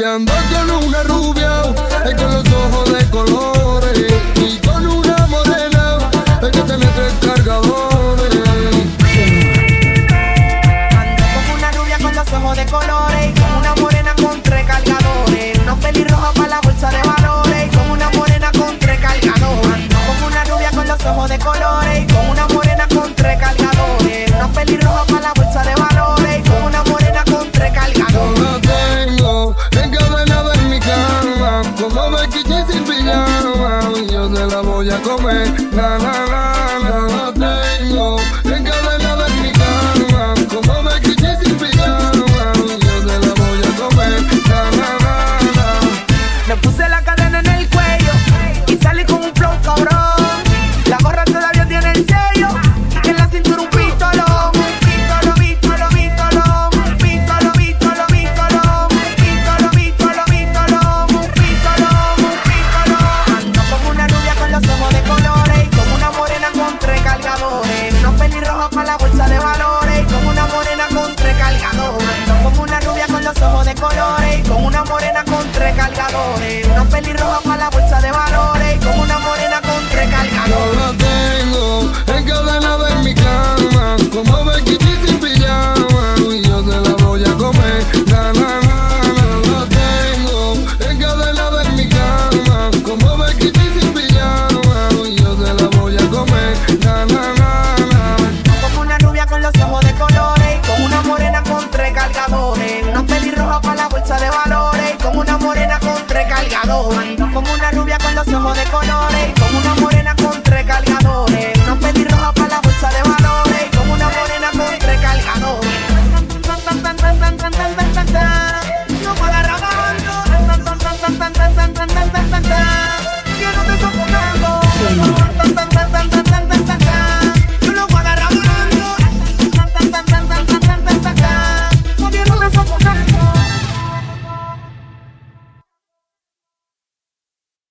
Y ando con una rubia, es con los ojos de colores. Y con una morena, es que te mete el cargador. Ando con una rubia con los ojos de colores. Y con una morena con tres cargadores. Una pelirroja para la bolsa de valores. Y con una morena con tres cargadores. Ando con una rubia con los ojos de colores. voy a comer. Na, na, na. a la bolsa de valores. Como una morena con tres cargadores. No como una rubia con los ojos de colores. Y con una morena con tres cargadores. Una pelirroja para la bolsa de valores. time.